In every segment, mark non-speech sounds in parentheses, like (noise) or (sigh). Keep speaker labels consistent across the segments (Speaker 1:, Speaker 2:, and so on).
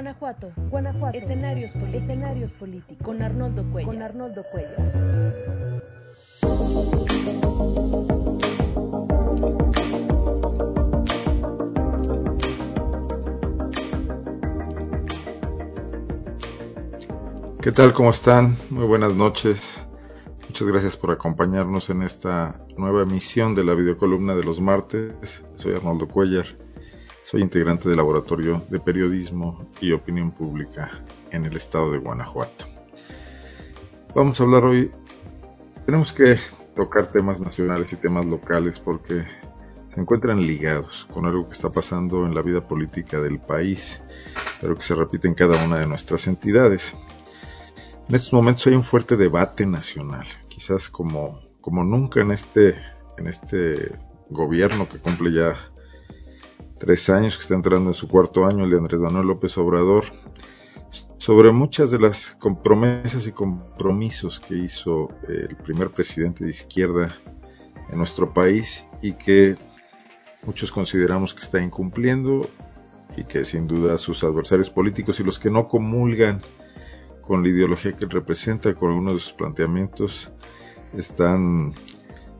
Speaker 1: Guanajuato, Guanajuato. Escenarios políticos. Escenarios políticos. Con Arnoldo Cuellar.
Speaker 2: ¿Qué tal? ¿Cómo están? Muy buenas noches. Muchas gracias por acompañarnos en esta nueva emisión de la videocolumna de los martes. Soy Arnoldo Cuellar. Soy integrante del Laboratorio de Periodismo y Opinión Pública en el estado de Guanajuato. Vamos a hablar hoy, tenemos que tocar temas nacionales y temas locales porque se encuentran ligados con algo que está pasando en la vida política del país, pero que se repite en cada una de nuestras entidades. En estos momentos hay un fuerte debate nacional, quizás como, como nunca en este, en este gobierno que cumple ya tres años, que está entrando en su cuarto año, el de Andrés Manuel López Obrador, sobre muchas de las promesas y compromisos que hizo el primer presidente de izquierda en nuestro país y que muchos consideramos que está incumpliendo y que sin duda sus adversarios políticos y los que no comulgan con la ideología que representa, con algunos de sus planteamientos, están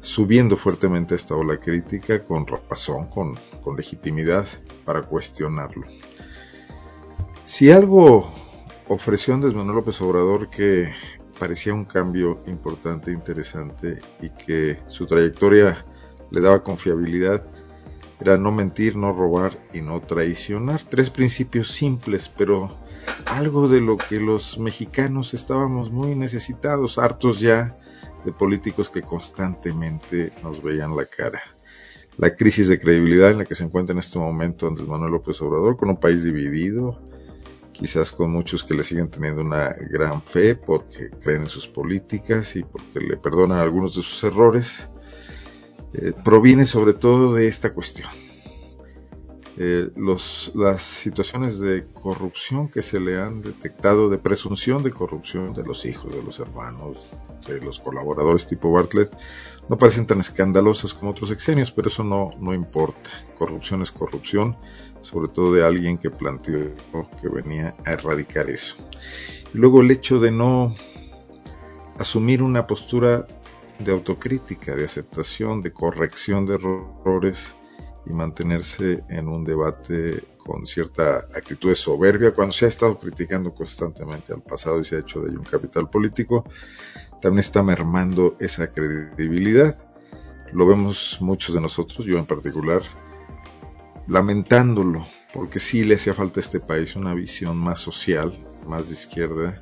Speaker 2: subiendo fuertemente esta ola crítica con con, con legitimidad para cuestionarlo. Si algo ofreció Andrés Manuel López Obrador que parecía un cambio importante, interesante y que su trayectoria le daba confiabilidad, era no mentir, no robar y no traicionar. Tres principios simples, pero algo de lo que los mexicanos estábamos muy necesitados, hartos ya de políticos que constantemente nos veían la cara. La crisis de credibilidad en la que se encuentra en este momento Andrés Manuel López Obrador, con un país dividido, quizás con muchos que le siguen teniendo una gran fe porque creen en sus políticas y porque le perdonan algunos de sus errores, eh, proviene sobre todo de esta cuestión, eh, las situaciones de corrupción que se le han detectado, de presunción de corrupción de los hijos, de los hermanos, de los colaboradores tipo Bartlett, no parecen tan escandalosas como otros exenios, pero eso no, no importa. Corrupción es corrupción, sobre todo de alguien que planteó que venía a erradicar eso. Y luego el hecho de no asumir una postura de autocrítica, de aceptación, de corrección de errores, y mantenerse en un debate con cierta actitud de soberbia cuando se ha estado criticando constantemente al pasado y se ha hecho de ello un capital político, también está mermando esa credibilidad. Lo vemos muchos de nosotros, yo en particular, lamentándolo, porque sí le hacía falta a este país una visión más social, más de izquierda,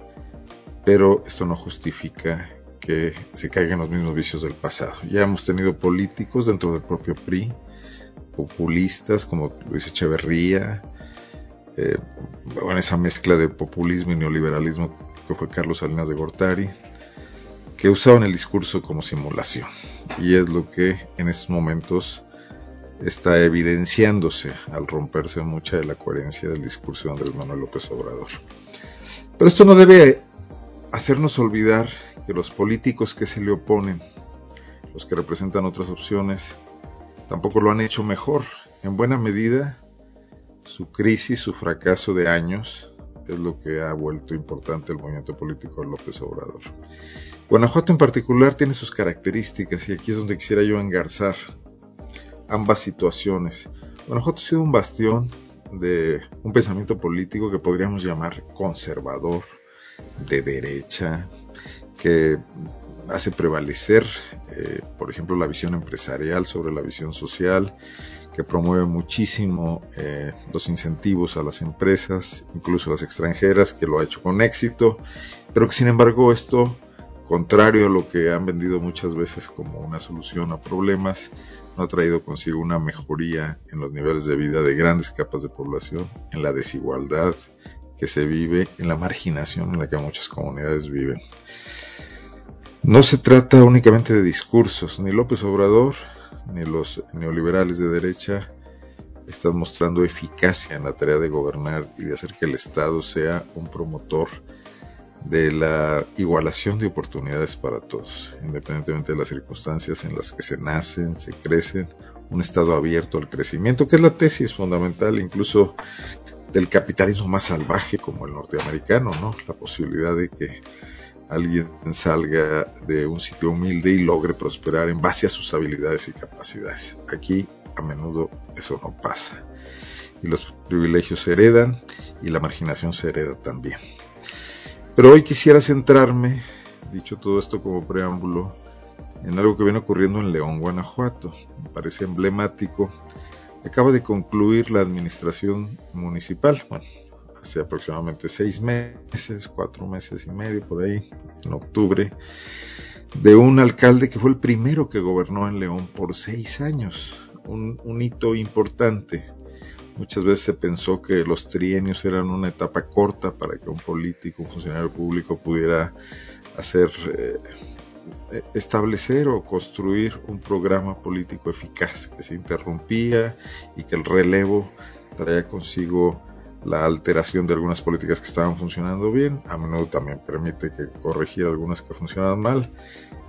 Speaker 2: pero esto no justifica que se caigan los mismos vicios del pasado. Ya hemos tenido políticos dentro del propio PRI, populistas como Luis Echeverría, eh, esa mezcla de populismo y neoliberalismo que fue Carlos Salinas de Gortari, que usaban el discurso como simulación. Y es lo que en estos momentos está evidenciándose al romperse mucha de la coherencia del discurso de Andrés Manuel López Obrador. Pero esto no debe hacernos olvidar que los políticos que se le oponen, los que representan otras opciones, tampoco lo han hecho mejor. En buena medida, su crisis, su fracaso de años, es lo que ha vuelto importante el movimiento político de López Obrador. Guanajuato en particular tiene sus características y aquí es donde quisiera yo engarzar ambas situaciones. Guanajuato ha sido un bastión de un pensamiento político que podríamos llamar conservador, de derecha, que hace prevalecer, eh, por ejemplo, la visión empresarial sobre la visión social, que promueve muchísimo eh, los incentivos a las empresas, incluso las extranjeras, que lo ha hecho con éxito, pero que sin embargo esto, contrario a lo que han vendido muchas veces como una solución a problemas, no ha traído consigo una mejoría en los niveles de vida de grandes capas de población, en la desigualdad que se vive, en la marginación en la que muchas comunidades viven. No se trata únicamente de discursos, ni López Obrador ni los neoliberales de derecha están mostrando eficacia en la tarea de gobernar y de hacer que el Estado sea un promotor de la igualación de oportunidades para todos, independientemente de las circunstancias en las que se nacen, se crecen, un Estado abierto al crecimiento, que es la tesis fundamental incluso del capitalismo más salvaje como el norteamericano, ¿no? La posibilidad de que alguien salga de un sitio humilde y logre prosperar en base a sus habilidades y capacidades. Aquí a menudo eso no pasa. Y los privilegios se heredan y la marginación se hereda también. Pero hoy quisiera centrarme, dicho todo esto como preámbulo, en algo que viene ocurriendo en León, Guanajuato. Me parece emblemático. Acaba de concluir la administración municipal, bueno, hace aproximadamente seis meses, cuatro meses y medio por ahí, en octubre, de un alcalde que fue el primero que gobernó en León por seis años. Un, hito importante. Muchas veces se pensó que los trienios eran una etapa corta para que un político, un funcionario público pudiera hacer eh, establecer o construir un programa político eficaz que se interrumpía y que el relevo traía consigo la alteración de algunas políticas que estaban funcionando bien, a menudo también permite que corregir algunas que funcionaban mal.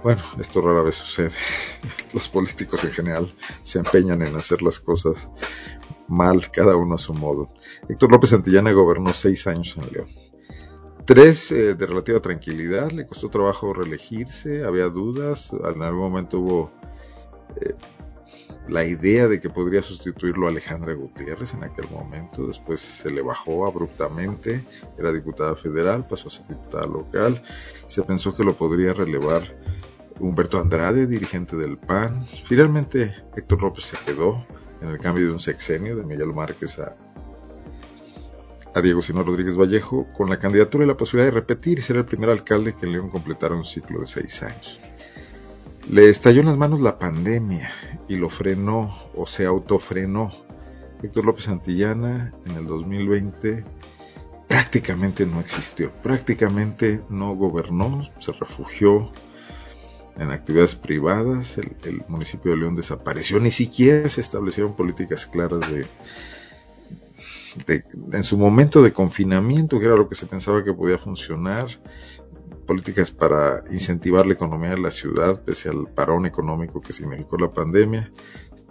Speaker 2: Bueno, esto rara vez sucede. (laughs) Los políticos en general se empeñan en hacer las cosas mal, cada uno a su modo. Héctor López Santillana gobernó seis años en León. Tres eh, de relativa tranquilidad, le costó trabajo reelegirse, había dudas, en algún momento hubo eh, la idea de que podría sustituirlo a Alejandra Gutiérrez en aquel momento, después se le bajó abruptamente, era diputada federal, pasó a ser diputada local, se pensó que lo podría relevar Humberto Andrade, dirigente del PAN, finalmente Héctor López se quedó en el cambio de un sexenio de Miguel Márquez a a Diego Sino Rodríguez Vallejo con la candidatura y la posibilidad de repetir y ser el primer alcalde que en León completara un ciclo de seis años. Le estalló en las manos la pandemia y lo frenó o se autofrenó. Héctor López Santillana en el 2020 prácticamente no existió, prácticamente no gobernó, se refugió en actividades privadas, el, el municipio de León desapareció, ni siquiera se establecieron políticas claras de, en su momento de confinamiento, que era lo que se pensaba que podía funcionar, políticas para incentivar la economía de la ciudad, pese al parón económico que significó la pandemia,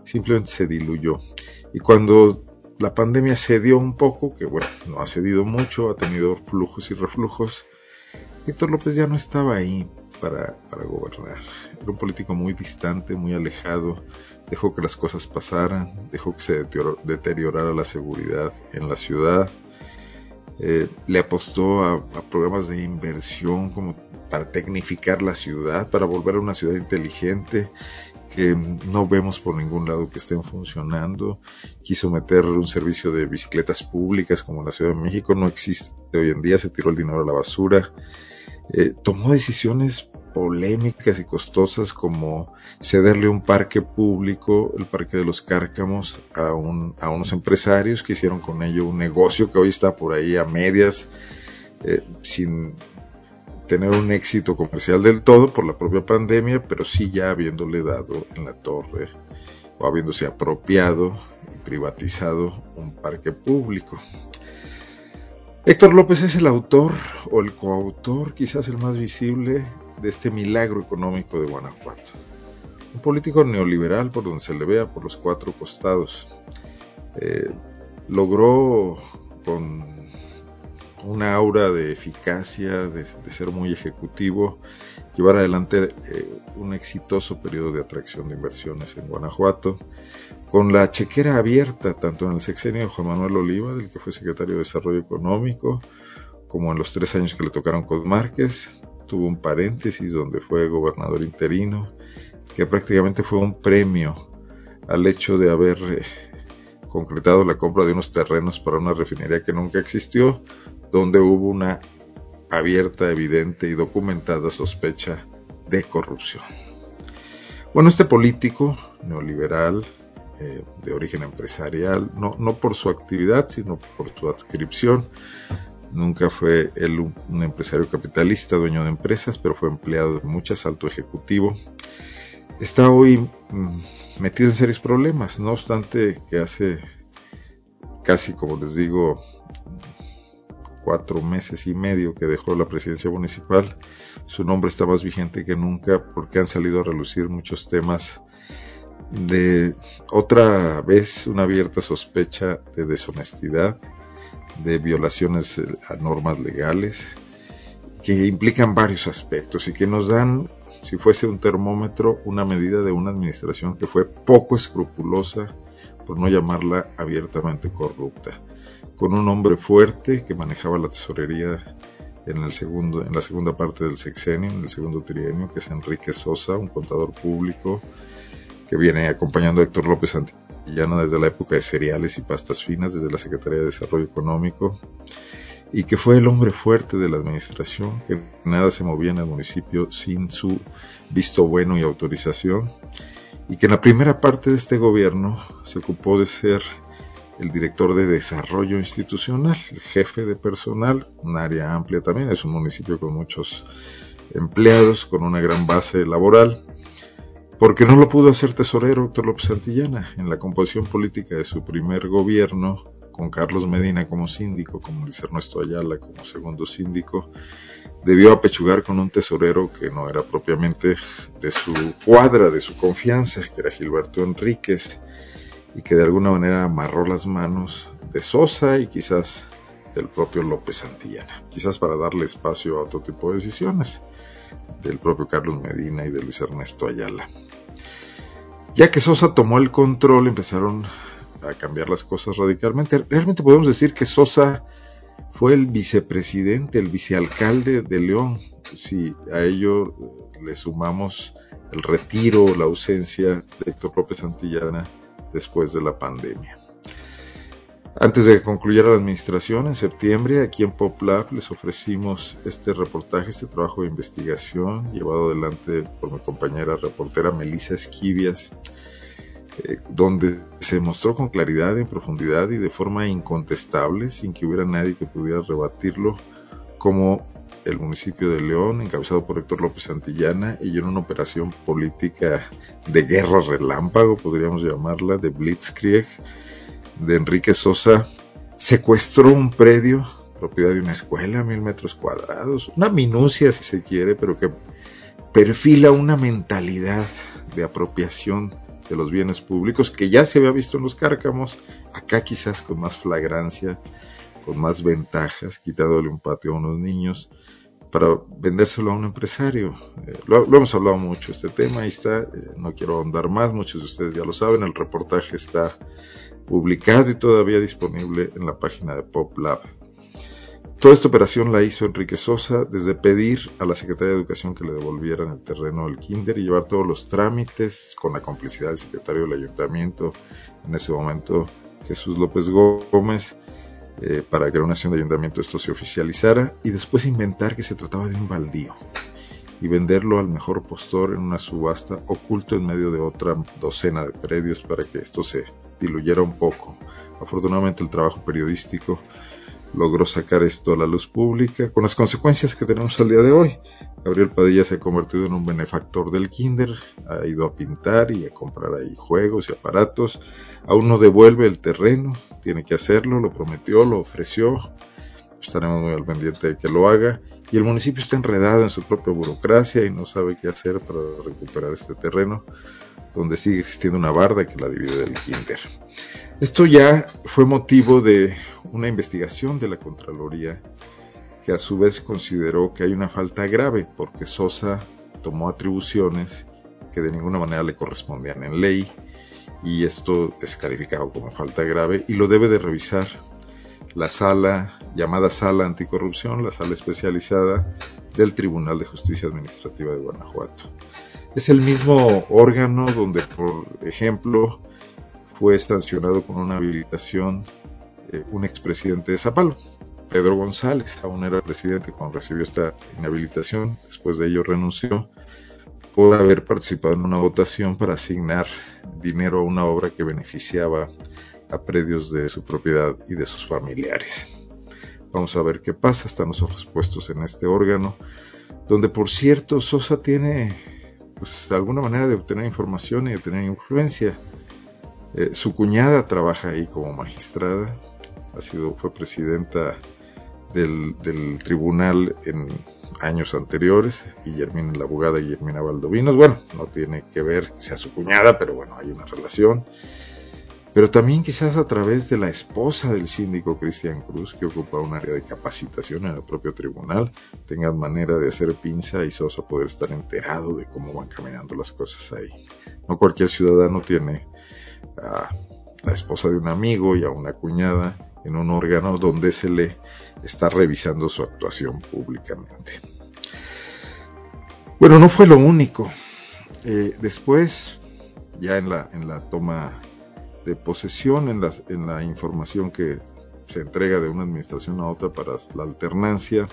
Speaker 2: simplemente se diluyó. Y cuando la pandemia cedió un poco, que bueno, no ha cedido mucho, ha tenido flujos y reflujos, Héctor López ya no estaba ahí para, para gobernar. Era un político muy distante, muy alejado, dejó que las cosas pasaran, dejó que se deteriorara la seguridad en la ciudad, eh, le apostó a, programas de inversión como para tecnificar la ciudad, para volver a una ciudad inteligente que no vemos por ningún lado que estén funcionando. Quiso meter un servicio de bicicletas públicas como en la Ciudad de México, no existe hoy en día, se tiró el dinero a la basura. Eh, tomó decisiones polémicas y costosas como cederle un parque público, el Parque de los Cárcamos, a, un, a unos empresarios que hicieron con ello un negocio que hoy está por ahí a medias, eh, sin tener un éxito comercial del todo por la propia pandemia, pero sí ya habiéndole dado en la torre o habiéndose apropiado y privatizado un parque público. Héctor López es el autor o el coautor, quizás el más visible, de este milagro económico de Guanajuato. Un político neoliberal por donde se le vea por los cuatro costados. Eh, logró con una aura de eficacia, de, ser muy ejecutivo, llevar adelante eh, un exitoso periodo de atracción de inversiones en Guanajuato, con la chequera abierta tanto en el sexenio de Juan Manuel Oliva, del que fue secretario de Desarrollo Económico, como en los tres años que le tocaron con Márquez, tuvo un paréntesis donde fue gobernador interino, que prácticamente fue un premio al hecho de haber eh, concretado la compra de unos terrenos para una refinería que nunca existió, donde hubo una abierta, evidente y documentada sospecha de corrupción. Bueno, este político neoliberal, eh, de origen empresarial, no, no por su actividad, sino por su adscripción, Nunca fue él un, empresario capitalista, dueño de empresas, pero fue empleado de muchas, alto ejecutivo. Está hoy mm, metido en serios problemas, no obstante que hace casi, como les digo, cuatro meses y medio que dejó la presidencia municipal, su nombre está más vigente que nunca porque han salido a relucir muchos temas de otra vez una abierta sospecha de deshonestidad de violaciones a normas legales, que implican varios aspectos y que nos dan, si fuese un termómetro, una medida de una administración que fue poco escrupulosa, por no llamarla abiertamente corrupta, con un hombre fuerte que manejaba la tesorería en, el segundo, en la segunda parte del sexenio, en el segundo trienio, que es Enrique Sosa, un contador público que viene acompañando a Héctor López Antillana desde la época de cereales y pastas finas, desde la Secretaría de Desarrollo Económico, y que fue el hombre fuerte de la administración, que nada se movía en el municipio sin su visto bueno y autorización, y que en la primera parte de este gobierno se ocupó de ser el director de desarrollo institucional, el jefe de personal, un área amplia también, es un municipio con muchos empleados, con una gran base laboral, porque no lo pudo hacer tesorero Héctor López Santillana en la composición política de su primer gobierno, con Carlos Medina como síndico, como Luis Ernesto Ayala como segundo síndico, debió apechugar con un tesorero que no era propiamente de su cuadra, de su confianza, que era Gilberto Enríquez, y que de alguna manera amarró las manos de Sosa y quizás del propio López Santillana, quizás para darle espacio a otro tipo de decisiones del propio Carlos Medina y de Luis Ernesto Ayala. Ya que Sosa tomó el control, empezaron a cambiar las cosas radicalmente. Realmente podemos decir que Sosa fue el vicepresidente, el vicealcalde de León. Si a ello le sumamos el retiro, la ausencia de Héctor López Santillana después de la pandemia. Antes de que concluyera la administración, en septiembre, aquí en PopLab les ofrecimos este reportaje, este trabajo de investigación llevado adelante por mi compañera reportera Melissa Esquivias, eh, donde se mostró con claridad, en profundidad y de forma incontestable, sin que hubiera nadie que pudiera rebatirlo, como el municipio de León, encabezado por Héctor López Santillana, y en una operación política de guerra relámpago, podríamos llamarla, de Blitzkrieg, de Enrique Sosa, secuestró un predio, propiedad de una escuela, mil metros cuadrados, una minucia si se quiere, pero que perfila una mentalidad de apropiación de los bienes públicos que ya se había visto en los cárcamos, acá quizás con más flagrancia, con más ventajas, quitándole un patio a unos niños, para vendérselo a un empresario. Eh, lo, hemos hablado mucho este tema, ahí está, eh, no quiero ahondar más, muchos de ustedes ya lo saben, el reportaje está publicado y todavía disponible en la página de PopLab. Toda esta operación la hizo Enrique Sosa desde pedir a la Secretaría de Educación que le devolvieran el terreno del kinder y llevar todos los trámites con la complicidad del secretario del ayuntamiento, en ese momento Jesús López Gómez, eh, para que en una acción de ayuntamiento esto se oficializara y después inventar que se trataba de un baldío y venderlo al mejor postor en una subasta oculto en medio de otra docena de predios para que esto se diluyera un poco. Afortunadamente el trabajo periodístico logró sacar esto a la luz pública con las consecuencias que tenemos al día de hoy. Gabriel Padilla se ha convertido en un benefactor del kinder, ha ido a pintar y a comprar ahí juegos y aparatos, aún no devuelve el terreno, tiene que hacerlo, lo prometió, lo ofreció, estaremos muy al pendiente de que lo haga y el municipio está enredado en su propia burocracia y no sabe qué hacer para recuperar este terreno donde sigue existiendo una barda que la divide del kinder. Esto ya fue motivo de una investigación de la Contraloría que a su vez consideró que hay una falta grave porque Sosa tomó atribuciones que de ninguna manera le correspondían en ley y esto es calificado como falta grave y lo debe de revisar la sala llamada sala anticorrupción, la sala especializada del Tribunal de Justicia Administrativa de Guanajuato. Es el mismo órgano donde, por ejemplo, fue sancionado con una habilitación eh, un expresidente de Zapalo, Pedro González, aún era presidente cuando recibió esta inhabilitación, después de ello renunció por haber participado en una votación para asignar dinero a una obra que beneficiaba a predios de su propiedad y de sus familiares. Vamos a ver qué pasa, están los ojos puestos en este órgano, donde por cierto Sosa tiene pues alguna manera de obtener información y de tener influencia. Eh, su cuñada trabaja ahí como magistrada, ha sido, fue presidenta del, tribunal en años anteriores, Guillermina, la abogada Guillermina Valdovinos, bueno, no tiene que ver que sea su cuñada, pero bueno, hay una relación. Pero también quizás a través de la esposa del síndico Cristian Cruz, que ocupa un área de capacitación en el propio tribunal, tengan manera de hacer pinza y Sosa poder estar enterado de cómo van caminando las cosas ahí. No cualquier ciudadano tiene a la esposa de un amigo y a una cuñada en un órgano donde se le está revisando su actuación públicamente. Bueno, no fue lo único. Eh, después, ya en la, en la toma de posesión, en la, información que se entrega de una administración a otra para la alternancia,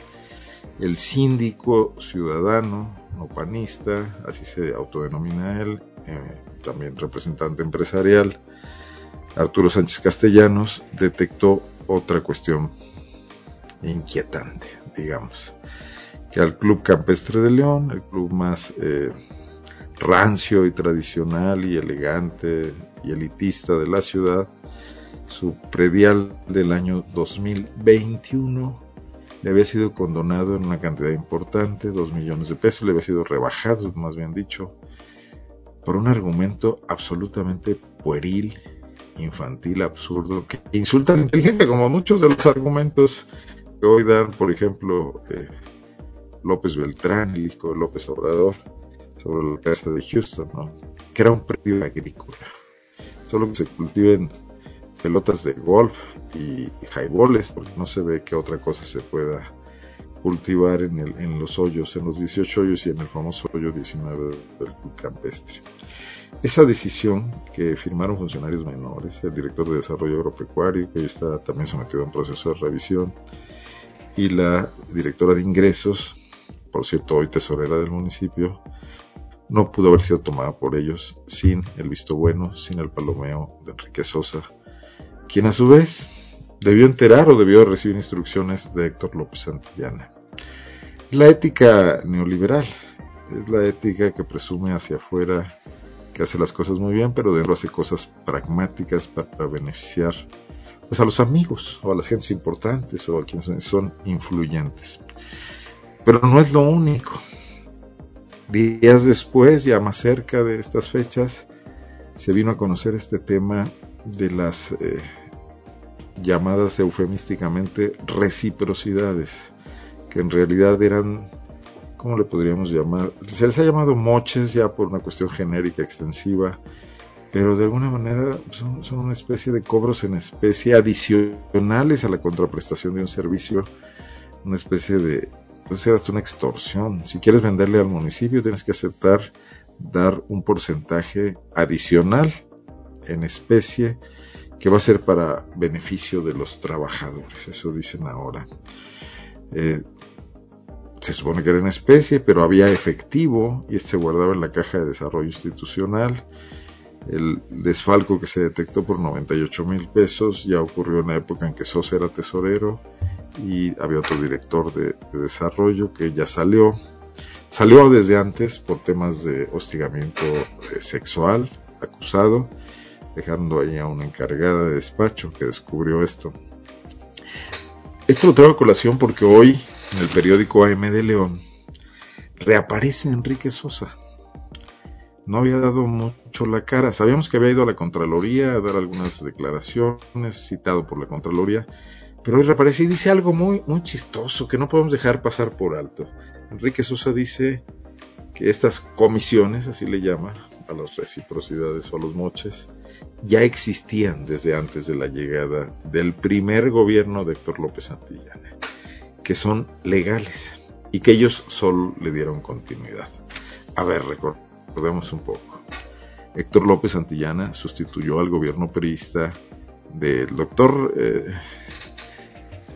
Speaker 2: el síndico ciudadano, no panista, así se autodenomina él, eh, también representante empresarial, Arturo Sánchez Castellanos, detectó otra cuestión inquietante, digamos, que al Club Campestre de León, el club más eh, rancio y tradicional y elegante y elitista de la ciudad, su predial del año 2021 le había sido condonado en una cantidad importante, dos millones de pesos, le había sido rebajado, más bien dicho, por un argumento absolutamente pueril, infantil, absurdo, que insulta a la inteligencia, como muchos de los argumentos que hoy dan, por ejemplo, eh, López Beltrán, el López Obrador, sobre la casa de Houston, ¿no? que era un predio agrícola, solo que se cultiven pelotas de golf y highballs, porque no se ve que otra cosa se pueda cultivar en, el, en los hoyos, en los 18 hoyos y en el famoso hoyo 19 del club campestre. Esa decisión que firmaron funcionarios menores, el director de Desarrollo Agropecuario, que hoy está también sometido a un proceso de revisión, y la directora de Ingresos, por cierto, hoy tesorera del municipio, no pudo haber sido tomada por ellos sin el visto bueno, sin el palomeo de Enrique Sosa, quien a su vez debió enterar o debió recibir instrucciones de Héctor López Santillana. La ética neoliberal es la ética que presume hacia afuera que hace las cosas muy bien, pero dentro hace cosas pragmáticas para beneficiar pues, a los amigos o a las gentes importantes o a quienes son influyentes. Pero no es lo único. Días después, ya más cerca de estas fechas, se vino a conocer este tema de las eh, llamadas eufemísticamente reciprocidades, que en realidad eran, ¿cómo le podríamos llamar? Se les ha llamado moches ya por una cuestión genérica extensiva, pero de alguna manera son, una especie de cobros en especie adicionales a la contraprestación de un servicio, una especie de, puede ser hasta una extorsión. Si quieres venderle al municipio, tienes que aceptar dar un porcentaje adicional en especie que va a ser para beneficio de los trabajadores, eso dicen ahora. Eh, se supone que era en especie, pero había efectivo y este se guardaba en la caja de desarrollo institucional. El desfalco que se detectó por 98 mil pesos ya ocurrió en la época en que Sosa era tesorero y había otro director de, de desarrollo que ya salió. Salió desde antes por temas de hostigamiento eh, sexual, acusado, dejando ahí a una encargada de despacho que descubrió esto. Esto lo traigo a colación porque hoy en el periódico AM de León reaparece Enrique Sosa. No había dado mucho la cara. Sabíamos que había ido a la Contraloría a dar algunas declaraciones, citado por la Contraloría, pero hoy reaparece y dice algo muy, muy chistoso que no podemos dejar pasar por alto. Enrique Sosa dice que estas comisiones, así le llama, a las reciprocidades o a los moches, ya existían desde antes de la llegada del primer gobierno de Héctor López Santillana, que son legales y que ellos solo le dieron continuidad. A ver, recordemos un poco. Héctor López Santillana sustituyó al gobierno priista del doctor eh,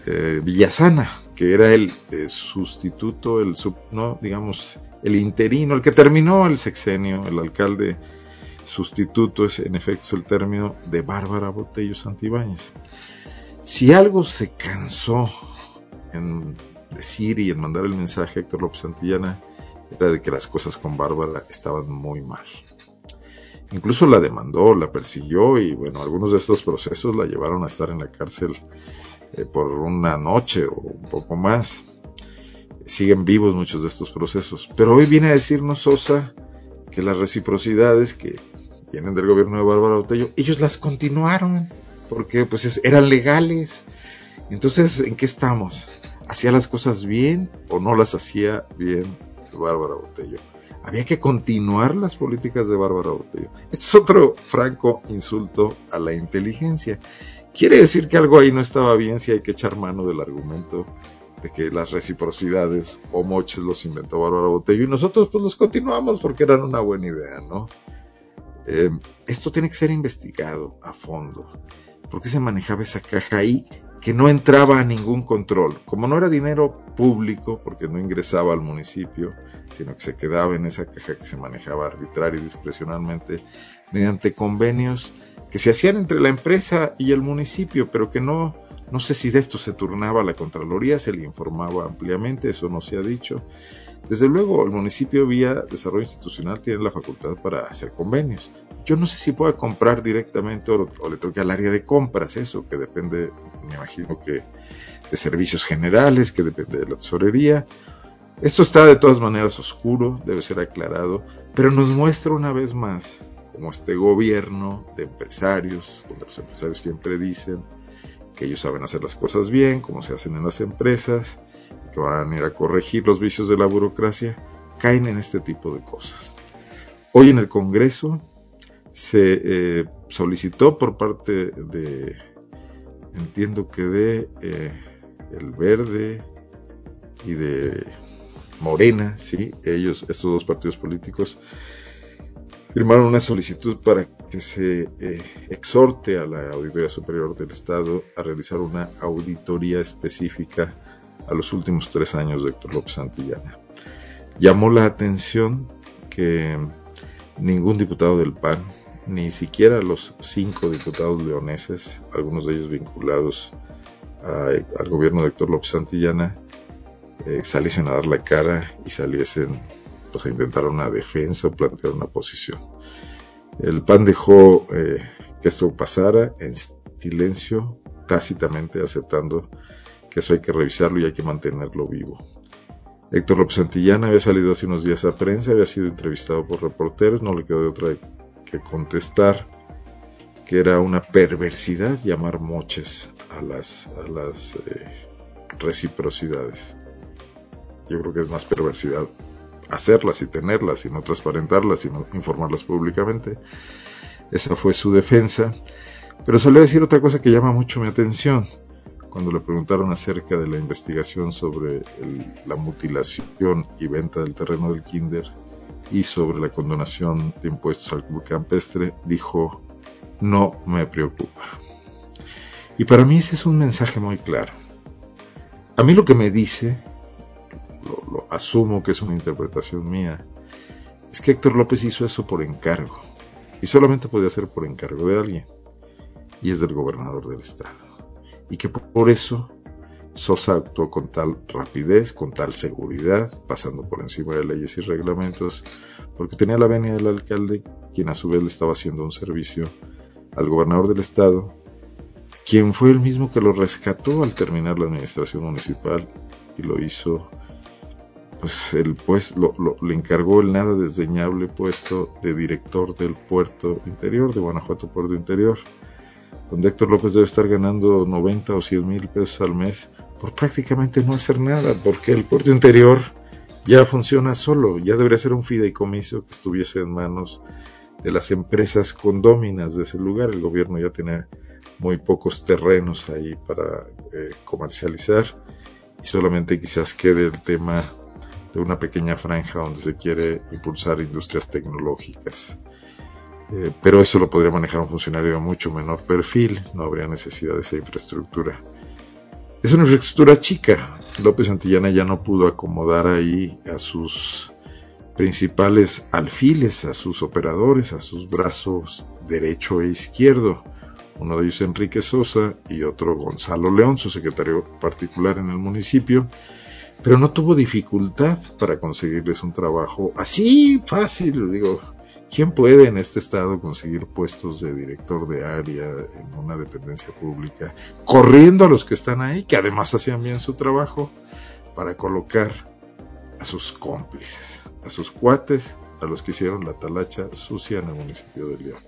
Speaker 2: eh, Villasana, que era el eh, sustituto, el sub, no, digamos, el interino, el que terminó el sexenio, el alcalde sustituto es en efecto el término de Bárbara Botello Santibáñez. Si algo se cansó en decir y en mandar el mensaje a Héctor López Santillana, era de que las cosas con Bárbara estaban muy mal. Incluso la demandó, la persiguió y bueno, algunos de estos procesos la llevaron a estar en la cárcel eh, por una noche o un poco más. Siguen vivos muchos de estos procesos. Pero hoy viene a decirnos Sosa que las reciprocidades que vienen del gobierno de Bárbara Botello, ellos las continuaron, porque pues eran legales. Entonces, ¿en qué estamos? ¿Hacía las cosas bien o no las hacía bien Bárbara Botello? Había que continuar las políticas de Bárbara Botello. Es otro franco insulto a la inteligencia. Quiere decir que algo ahí no estaba bien si hay que echar mano del argumento de que las reciprocidades o moches los inventó Bárbara Botello y nosotros pues los continuamos porque eran una buena idea, ¿no? Eh, esto tiene que ser investigado a fondo. ¿Por qué se manejaba esa caja ahí que no entraba a ningún control? Como no era dinero público, porque no ingresaba al municipio, sino que se quedaba en esa caja que se manejaba arbitraria y discrecionalmente mediante convenios que se hacían entre la empresa y el municipio, pero que no, no sé si de esto se turnaba la Contraloría, se le informaba ampliamente, eso no se ha dicho. Desde luego, el municipio vía desarrollo institucional tiene la facultad para hacer convenios. Yo no sé si pueda comprar directamente o, le toque al área de compras, eso que depende, me imagino que de servicios generales, que depende de la tesorería. Esto está de todas maneras oscuro, debe ser aclarado, pero nos muestra una vez más como este gobierno de empresarios, donde los empresarios siempre dicen que ellos saben hacer las cosas bien, como se hacen en las empresas, que van a ir a corregir los vicios de la burocracia, caen en este tipo de cosas. Hoy en el Congreso se eh, solicitó por parte de, entiendo que de eh, el Verde y de Morena, sí, ellos, estos dos partidos políticos, firmaron una solicitud para que se eh, exhorte a la Auditoría Superior del Estado a realizar una auditoría específica a los últimos tres años de Héctor López Santillana. Llamó la atención que ningún diputado del PAN, ni siquiera los cinco diputados leoneses, algunos de ellos vinculados al gobierno de Héctor López Santillana, eh, saliesen a dar la cara y saliesen pues, a intentar una defensa o plantear una posición. El PAN dejó eh, que esto pasara en silencio, tácitamente aceptando que eso hay que revisarlo y hay que mantenerlo vivo. Héctor López Santillana había salido hace unos días a prensa, había sido entrevistado por reporteros, no le quedó de otra que contestar que era una perversidad llamar moches a las, a las eh, reciprocidades. Yo creo que es más perversidad hacerlas y tenerlas y no transparentarlas y no informarlas públicamente. Esa fue su defensa. Pero salió a decir otra cosa que llama mucho mi atención. Cuando le preguntaron acerca de la investigación sobre la mutilación y venta del terreno del Kinder y sobre la condonación de impuestos al club campestre, dijo, no me preocupa. Y para mí ese es un mensaje muy claro. A mí lo que me dice lo, asumo que es una interpretación mía, es que Héctor López hizo eso por encargo. Y solamente podía hacer por encargo de alguien. Y es del gobernador del estado. Y que por eso Sosa actuó con tal rapidez, con tal seguridad, pasando por encima de leyes y reglamentos, porque tenía la venia del alcalde, quien a su vez le estaba haciendo un servicio al gobernador del estado, quien fue el mismo que lo rescató al terminar la administración municipal y lo hizo pues él pues lo, le encargó el nada desdeñable puesto de director del puerto interior, de Guanajuato Puerto Interior, donde Héctor López debe estar ganando 90 o 100 mil pesos al mes por prácticamente no hacer nada, porque el puerto interior ya funciona solo, ya debería ser un fideicomiso que estuviese en manos de las empresas condóminas de ese lugar, el gobierno ya tiene muy pocos terrenos ahí para eh, comercializar y solamente quizás quede el tema de una pequeña franja donde se quiere impulsar industrias tecnológicas. Eh, pero eso lo podría manejar un funcionario de mucho menor perfil, no habría necesidad de esa infraestructura. Es una infraestructura chica. López Santillana ya no pudo acomodar ahí a sus principales alfiles, a sus operadores, a sus brazos derecho e izquierdo. Uno de ellos Enrique Sosa y otro Gonzalo León, su secretario particular en el municipio, pero no tuvo dificultad para conseguirles un trabajo así fácil, digo, ¿quién puede en este estado conseguir puestos de director de área en una dependencia pública, corriendo a los que están ahí, que además hacían bien su trabajo, para colocar a sus cómplices, a sus cuates a los que hicieron la talacha sucia en el municipio de León.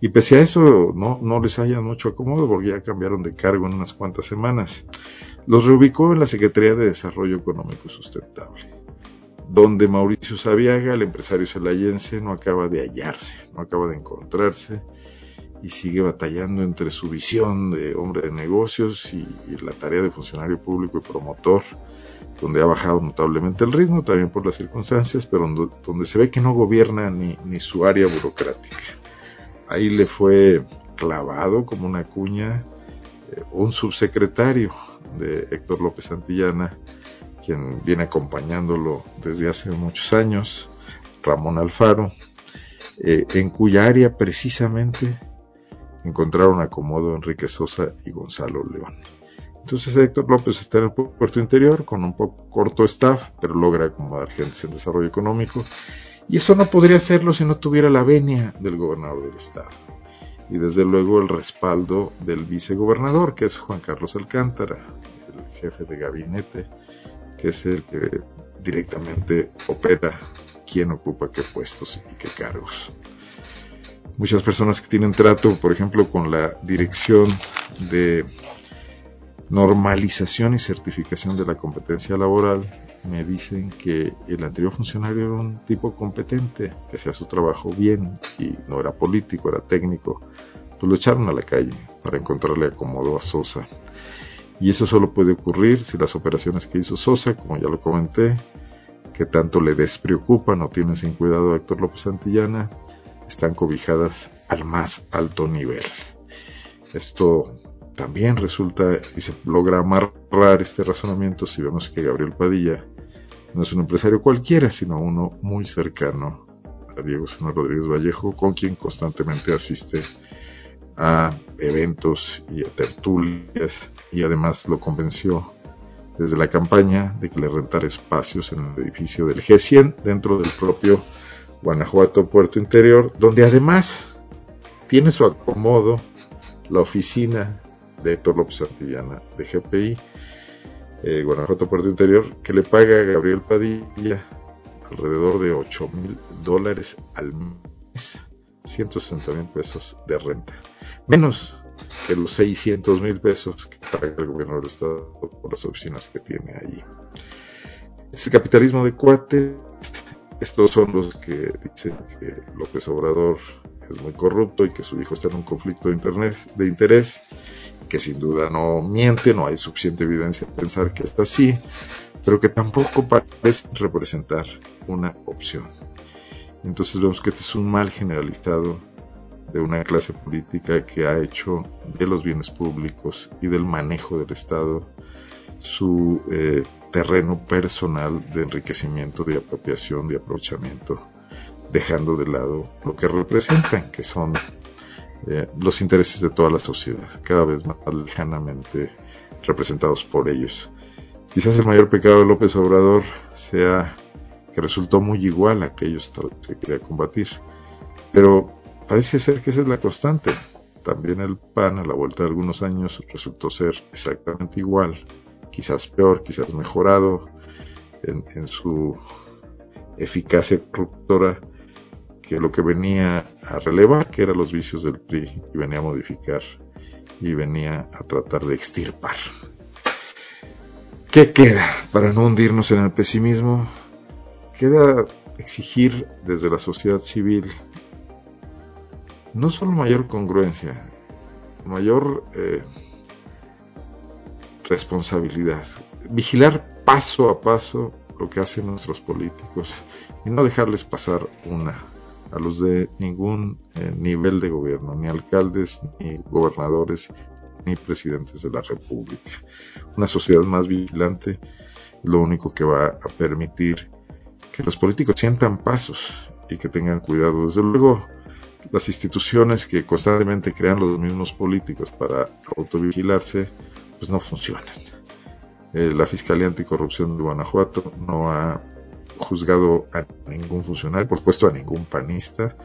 Speaker 2: Y pese a eso, no, no les haya mucho acomodo porque ya cambiaron de cargo en unas cuantas semanas. Los reubicó en la Secretaría de Desarrollo Económico Sustentable, donde Mauricio Sabiaga, el empresario celayense, no acaba de hallarse, no acaba de encontrarse y sigue batallando entre su visión de hombre de negocios y, la tarea de funcionario público y promotor, donde ha bajado notablemente el ritmo, también por las circunstancias, pero donde, se ve que no gobierna ni, ni su área burocrática. Ahí le fue clavado como una cuña eh, un subsecretario de Héctor López Santillana, quien viene acompañándolo desde hace muchos años, Ramón Alfaro, eh, en cuya área precisamente encontraron acomodo Enrique Sosa y Gonzalo León. Entonces Héctor López está en el puerto interior con un poco corto staff, pero logra acomodar gente en desarrollo económico. Y eso no podría hacerlo si no tuviera la venia del gobernador del estado. Y desde luego el respaldo del vicegobernador, que es Juan Carlos Alcántara, el jefe de gabinete, que es el que directamente opera quién ocupa qué puestos y qué cargos. Muchas personas que tienen trato, por ejemplo, con la dirección de normalización y certificación de la competencia laboral, me dicen que el anterior funcionario era un tipo competente, que hacía su trabajo bien y no era político, era técnico. Pues lo echaron a la calle para encontrarle acomodo a Sosa. Y eso solo puede ocurrir si las operaciones que hizo Sosa, como ya lo comenté, que tanto le despreocupan o tienen sin cuidado a Héctor López Santillana, están cobijadas al más alto nivel. Esto también resulta y se logra amarrar este razonamiento si vemos que Gabriel Padilla no es un empresario cualquiera, sino uno muy cercano a Diego Señor Rodríguez Vallejo, con quien constantemente asiste a eventos y a tertulias y además lo convenció desde la campaña de que le rentara espacios en el edificio del G100 dentro del propio Guanajuato Puerto Interior, donde además tiene su acomodo la oficina de Héctor López Santillana de GPI, eh, Guanajuato Puerto Interior, que le paga a Gabriel Padilla alrededor de 8 mil dólares al mes, 160 mil pesos de renta, menos que los 600 mil pesos que paga el gobierno del estado por las oficinas que tiene allí. Ese capitalismo de cuate estos son los que dicen que López Obrador es muy corrupto y que su hijo está en un conflicto de interés, que sin duda no miente, no hay suficiente evidencia para pensar que está así, pero que tampoco parece representar una opción. Entonces vemos que este es un mal generalizado de una clase política que ha hecho de los bienes públicos y del manejo del Estado su eh, terreno personal de enriquecimiento, de apropiación, de aprovechamiento, dejando de lado lo que representan, que son eh, los intereses de toda la sociedad, cada vez más lejanamente representados por ellos. Quizás el mayor pecado de López Obrador sea que resultó muy igual a aquellos que quería combatir, pero parece ser que esa es la constante. También el PAN a la vuelta de algunos años resultó ser exactamente igual quizás peor, quizás mejorado en, su eficacia corruptora que lo que venía a relevar, que eran los vicios del PRI, y venía a modificar y venía a tratar de extirpar. ¿Qué queda para no hundirnos en el pesimismo? Queda exigir desde la sociedad civil no solo mayor congruencia, mayor eh, responsabilidad. Vigilar paso a paso lo que hacen nuestros políticos y no dejarles pasar una a los de ningún eh, nivel de gobierno, ni alcaldes, ni gobernadores, ni presidentes de la República. Una sociedad más vigilante lo único que va a permitir que los políticos sientan pasos y que tengan cuidado. Desde luego, las instituciones que constantemente crean los mismos políticos para autovigilarse pues no funcionan. Eh, la Fiscalía Anticorrupción de Guanajuato no ha juzgado a ningún funcionario, por supuesto a ningún panista,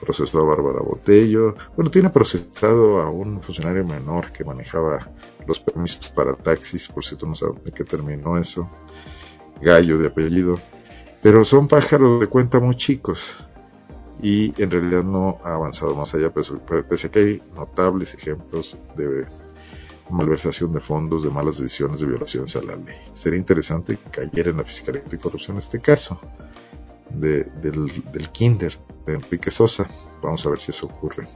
Speaker 2: procesó a Bárbara Botello, bueno, tiene procesado a un funcionario menor que manejaba los permisos para taxis, por cierto no sabe de qué terminó eso, Gallo de apellido, Pero son pájaros de cuenta muy chicos. Y en realidad no ha avanzado más allá, pese a que hay notables ejemplos de malversación de fondos, de malas decisiones, de violaciones a la ley. Sería interesante que cayera en la Fiscalía Corrupción este caso del, del Kinder de Enrique Sosa. Vamos a ver si eso ocurre.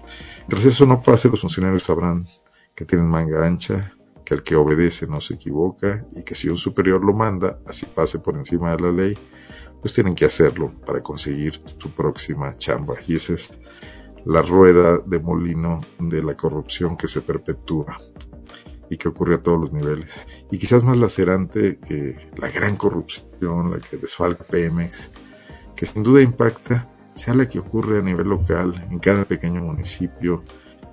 Speaker 2: Tras eso no pase, los funcionarios sabrán que tienen manga ancha, que el que obedece no se equivoca y que si un superior lo manda, así pase por encima de la ley, pues tienen que hacerlo para conseguir su próxima chamba. Y esa es la rueda de molino de la corrupción que se perpetúa y que ocurre a todos los niveles. Y quizás más lacerante que la gran corrupción, la que desfalca Pemex, que sin duda impacta, sea la que ocurre a nivel local, en cada pequeño municipio,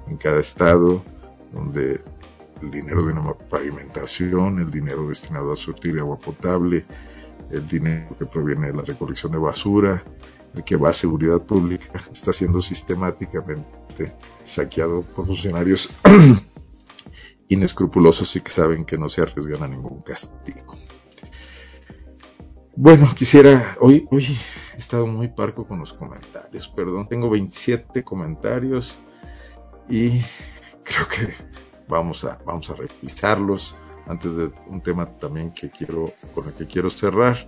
Speaker 2: en cada estado, donde el dinero de una pavimentación, el dinero destinado a surtir agua potable, el dinero que proviene de la recolección de basura, el que va a seguridad pública, está siendo sistemáticamente saqueado por funcionarios inescrupulosos y que saben que no se arriesgan a ningún castigo. Bueno, quisiera, hoy, hoy he estado muy parco con los comentarios, perdón, tengo 27 comentarios y creo que vamos a, vamos a revisarlos antes de un tema también que quiero, con el que quiero cerrar.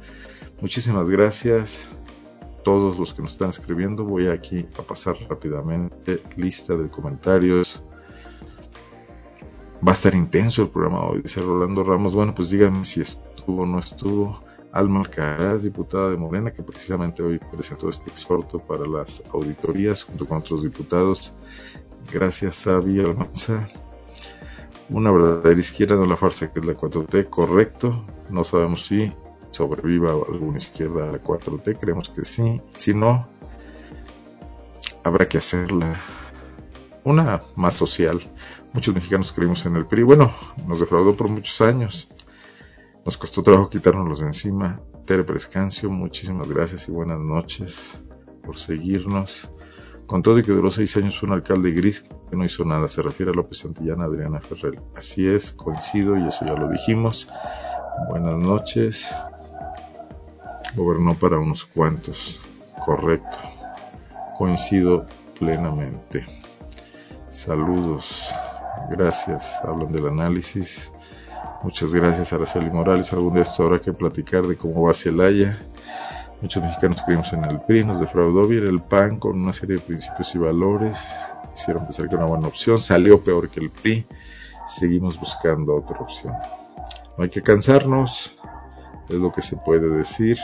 Speaker 2: Muchísimas gracias a todos los que nos están escribiendo. Voy aquí a pasar rápidamente lista de comentarios. Va a estar intenso el programa hoy, dice Rolando Ramos. Bueno, pues díganme si estuvo o no estuvo. Alma Alcaraz, diputada de Morena, que precisamente hoy presentó este exhorto para las auditorías junto con otros diputados. Gracias, Sabi Almanza una verdadera izquierda, no la farsa que es la 4T, correcto. No sabemos si sobreviva alguna izquierda a la 4T, creemos que sí. Si no, habrá que hacerla una más social. Muchos mexicanos creímos en el PRI. Bueno, nos defraudó por muchos años. Nos costó trabajo quitarnos de encima. Tere Prescancio, muchísimas gracias y buenas noches por seguirnos. Con todo y que duró seis años fue un alcalde gris que no hizo nada. Se refiere a López Santillana, Adriana Ferrer. Así es, coincido y eso ya lo dijimos. Buenas noches. Gobernó para unos cuantos. Correcto. Coincido plenamente. Saludos. Gracias. Hablan del análisis. Muchas gracias, Araceli Morales. Algún día esto habrá que platicar de cómo va Celaya. Muchos mexicanos creímos en el PRI, nos defraudó bien el PAN con una serie de principios y valores. Hicieron pensar que era una buena opción, salió peor que el PRI. Seguimos buscando otra opción. No hay que cansarnos, es lo que se puede decir.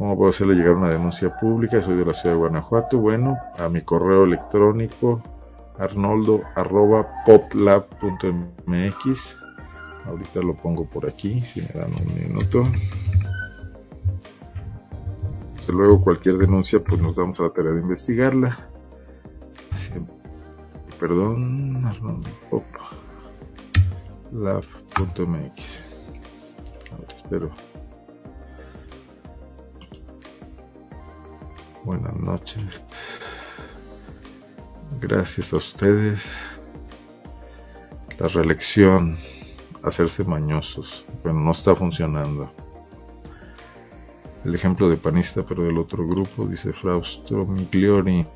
Speaker 2: ¿Cómo puedo hacerle llegar una denuncia pública? Soy de la ciudad de Guanajuato. Bueno, a mi correo electrónico arnoldo poplab.mx. Ahorita lo pongo por aquí, si me dan un minuto luego cualquier denuncia pues nos damos a la tarea de investigarla. perdón, lab.mx. espero. Buenas noches. Gracias a ustedes. La reelección, hacerse mañosos, bueno, no está funcionando el ejemplo de panista, pero del otro grupo, dice Frausto Migliori.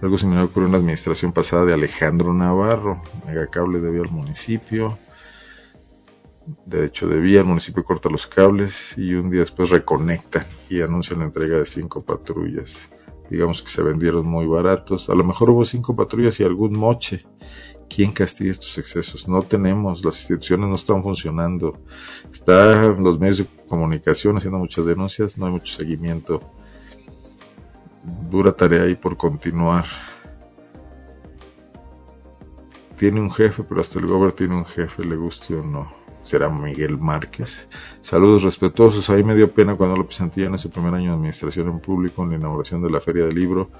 Speaker 2: Algo similar ocurrió en la administración pasada de Alejandro Navarro. Megacable debía al municipio. De hecho, debía, el municipio corta los cables y un día después reconecta y anuncia la entrega de cinco patrullas. Digamos que se vendieron muy baratos. A lo mejor hubo cinco patrullas y algún moche ¿Quién castiga estos excesos? No tenemos, las instituciones no están funcionando. Están los medios de comunicación haciendo muchas denuncias, no hay mucho seguimiento. Dura tarea ahí por continuar. Tiene un jefe, pero hasta el gobierno tiene un jefe, le guste o no. Será Miguel Márquez. Saludos respetuosos. Ahí me dio pena cuando López Santillana en su primer año de administración en público, en la inauguración de la Feria del Libro,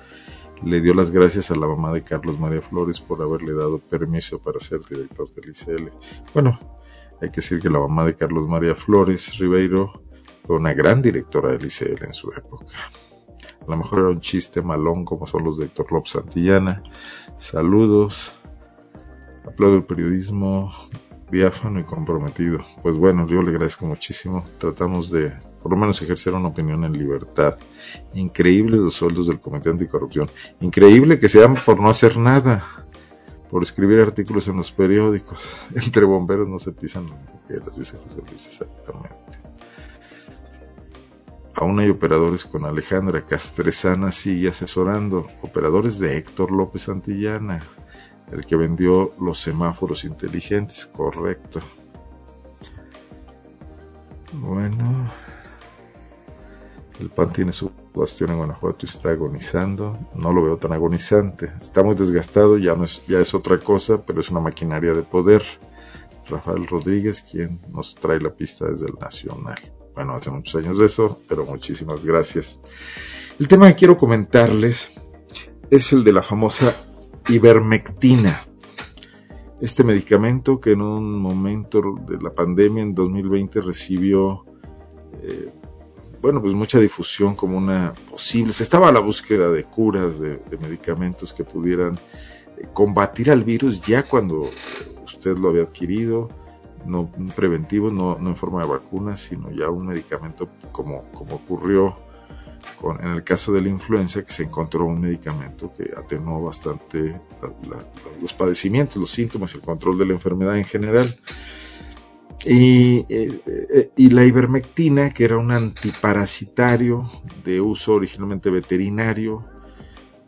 Speaker 2: le dio las gracias a la mamá de Carlos María Flores por haberle dado permiso para ser director del ICL. Bueno, hay que decir que la mamá de Carlos María Flores Ribeiro fue una gran directora del ICL en su época. A lo mejor era un chiste malón como son los de Héctor López Santillana. Saludos. Aplaudo el periodismo. Diáfano y comprometido. Pues bueno, yo le agradezco muchísimo. Tratamos de, por lo menos, ejercer una opinión en libertad. Increíble los sueldos del Comité Anticorrupción. Increíble que sean por no hacer nada, por escribir artículos en los periódicos. (laughs) Entre bomberos no se pisan las dice José Luis exactamente. Aún hay operadores con Alejandra Castresana, sigue asesorando. Operadores de Héctor López Santillana el que vendió los semáforos inteligentes, correcto. Bueno, el PAN tiene su bastión en Guanajuato y está agonizando. No lo veo tan agonizante. Está muy desgastado, ya, no es, ya es otra cosa, pero es una maquinaria de poder. Rafael Rodríguez, quien nos trae la pista desde el Nacional. Bueno, hace muchos años de eso, pero muchísimas gracias. El tema que quiero comentarles es el de la famosa ivermectina. Este medicamento que en un momento de la pandemia en 2020 recibió, eh, bueno, pues mucha difusión como una posible, se estaba a la búsqueda de curas, de, medicamentos que pudieran eh, combatir al virus ya cuando usted lo había adquirido, no preventivo, no, no en forma de vacuna, sino ya un medicamento como, como ocurrió en el caso de la influenza, que se encontró un medicamento que atenuó bastante los padecimientos, los síntomas, el control de la enfermedad en general. Y, eh, eh, y, la ivermectina, que era un antiparasitario de uso originalmente veterinario,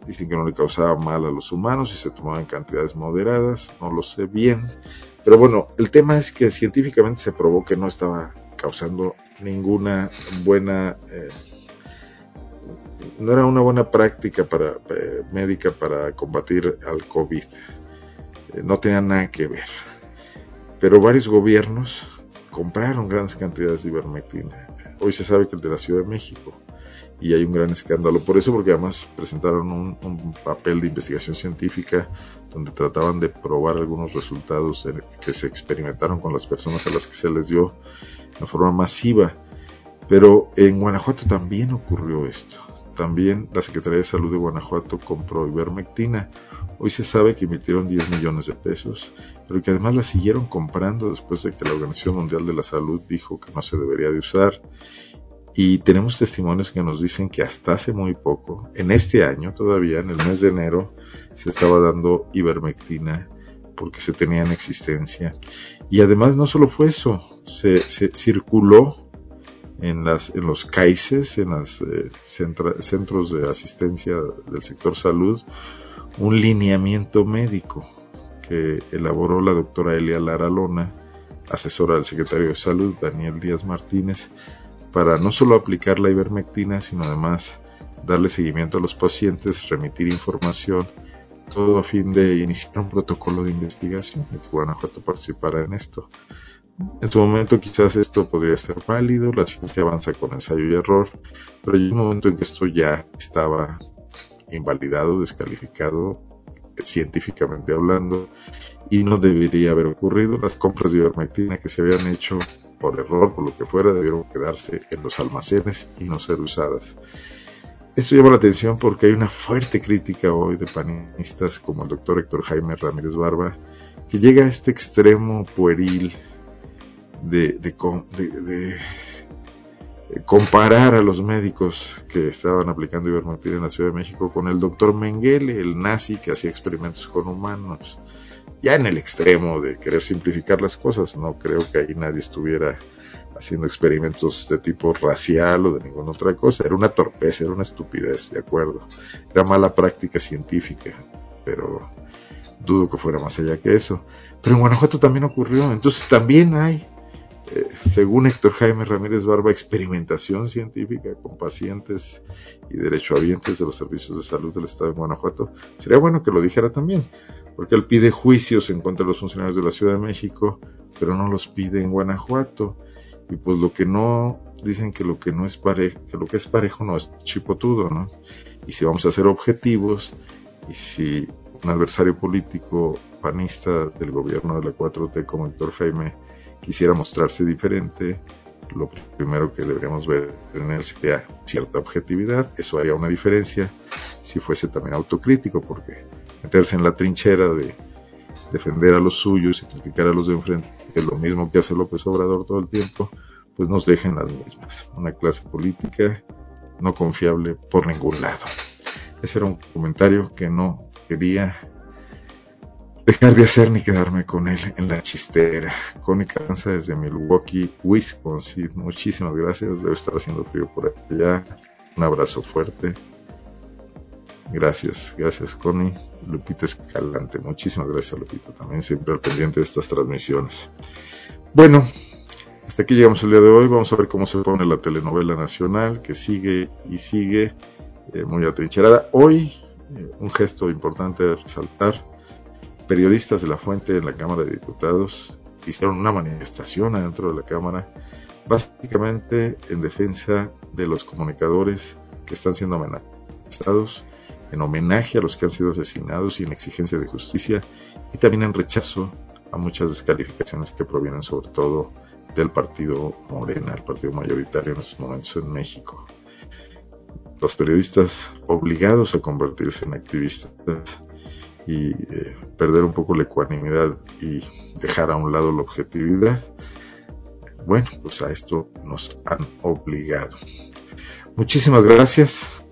Speaker 2: dicen que no le causaba mal a los humanos y se tomaba en cantidades moderadas, no lo sé bien, pero bueno, el tema es que científicamente se probó que no estaba causando ninguna buena eh, no era una buena práctica para, eh, médica para combatir al COVID. Eh, no tenía nada que ver. Pero varios gobiernos compraron grandes cantidades de ivermectina. Hoy se sabe que el de la Ciudad de México. Y hay un gran escándalo por eso, porque además presentaron un, un papel de investigación científica donde trataban de probar algunos resultados que se experimentaron con las personas a las que se les dio de forma masiva. Pero en Guanajuato también ocurrió esto. También la Secretaría de Salud de Guanajuato compró ivermectina. Hoy se sabe que invirtieron 10 millones de pesos, pero que además la siguieron comprando después de que la Organización Mundial de la Salud dijo que no se debería de usar. Y tenemos testimonios que nos dicen que hasta hace muy poco, en este año todavía, en el mes de enero, se estaba dando ivermectina porque se tenía en existencia. Y además no solo fue eso, se circuló en, las, en los CAICES, en los eh, centros de asistencia del sector salud, un lineamiento médico que elaboró la doctora Elia Lara Lona, asesora del secretario de Salud, Daniel Díaz Martínez, para no solo aplicar la ivermectina, sino además darle seguimiento a los pacientes, remitir información, todo a fin de iniciar un protocolo de investigación y que Guanajuato participara en esto. En este momento quizás esto podría ser válido, la ciencia avanza con ensayo y error, pero hay un momento en que esto ya estaba invalidado, descalificado, científicamente hablando, y no debería haber ocurrido. Las compras de ivermectina que se habían hecho por error, por lo que fuera, debieron quedarse en los almacenes y no ser usadas. Esto llama la atención porque hay una fuerte crítica hoy de panistas como el doctor Héctor Jaime Ramírez Barba, que llega a este extremo pueril de, comparar a los médicos que estaban aplicando ivermectina en la Ciudad de México con el doctor Mengele, el nazi que hacía experimentos con humanos. Ya en el extremo de querer simplificar las cosas, no creo que ahí nadie estuviera haciendo experimentos de tipo racial o de ninguna otra cosa. Era una torpeza, era una estupidez, de acuerdo. Era mala práctica científica, pero dudo que fuera más allá que eso. Pero en Guanajuato también ocurrió, entonces también hay eh, según Héctor Jaime Ramírez Barba, experimentación científica con pacientes y derechohabientes de los servicios de salud del Estado de Guanajuato. Sería bueno que lo dijera también, porque él pide juicios en contra de los funcionarios de la Ciudad de México, pero no los pide en Guanajuato. Y pues lo que no, dicen que lo que no es parejo, que lo que es parejo no es chipotudo, ¿no? Y si vamos a ser objetivos, y si un adversario político panista del gobierno de la 4T como Héctor Jaime quisiera mostrarse diferente, lo primero que deberíamos ver en él sería cierta objetividad, eso haría una diferencia si fuese también autocrítico, porque meterse en la trinchera de defender a los suyos y criticar a los de enfrente, que es lo mismo que hace López Obrador todo el tiempo, pues nos dejen las mismas. Una clase política no confiable por ningún lado. Ese era un comentario que no quería dejar de hacer ni quedarme con él en la chistera. Connie Cansa desde Milwaukee, Wisconsin. Muchísimas gracias. Debe estar haciendo frío por allá. Un abrazo fuerte. Gracias, gracias Connie. Lupita Escalante. Muchísimas gracias Lupita también, siempre al pendiente de estas transmisiones. Bueno, hasta aquí llegamos el día de hoy. Vamos a ver cómo se pone la telenovela nacional, que sigue y sigue eh, muy atrincherada. Hoy, eh, un gesto importante de resaltar. Periodistas de la Fuente en la Cámara de Diputados hicieron una manifestación adentro de la Cámara, básicamente en defensa de los comunicadores que están siendo amenazados, en homenaje a los que han sido asesinados y en exigencia de justicia, y también en rechazo a muchas descalificaciones que provienen sobre todo del partido Morena, el partido mayoritario en estos momentos en México. Los periodistas obligados a convertirse en activistas y eh, perder un poco la ecuanimidad y dejar a un lado la objetividad, bueno, pues a esto nos han obligado. Muchísimas gracias,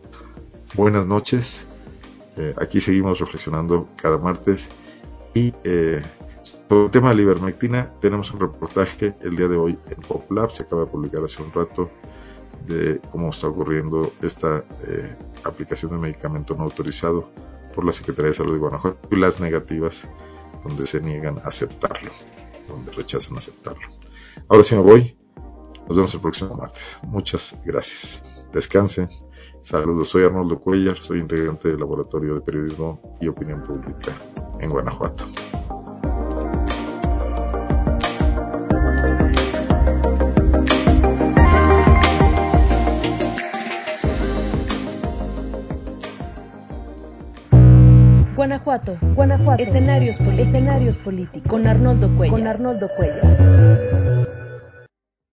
Speaker 2: buenas noches, eh, aquí seguimos reflexionando cada martes. Y eh, sobre el tema de la ivermectina, tenemos un reportaje el día de hoy en PopLab, se acaba de publicar hace un rato, de cómo está ocurriendo esta eh, aplicación de medicamento no autorizado por la Secretaría de Salud de Guanajuato y las negativas donde se niegan a aceptarlo, donde rechazan aceptarlo. Ahora sí me voy, nos vemos el próximo martes. Muchas gracias. Descansen. Saludos, soy Arnoldo Cuellar, soy integrante del Laboratorio de Periodismo y Opinión Pública en Guanajuato.
Speaker 1: Guanajuato, Guanajuato, escenarios, políticos, escenarios políticos, con Arnoldo Cuellar. Con Arnoldo Cuellar.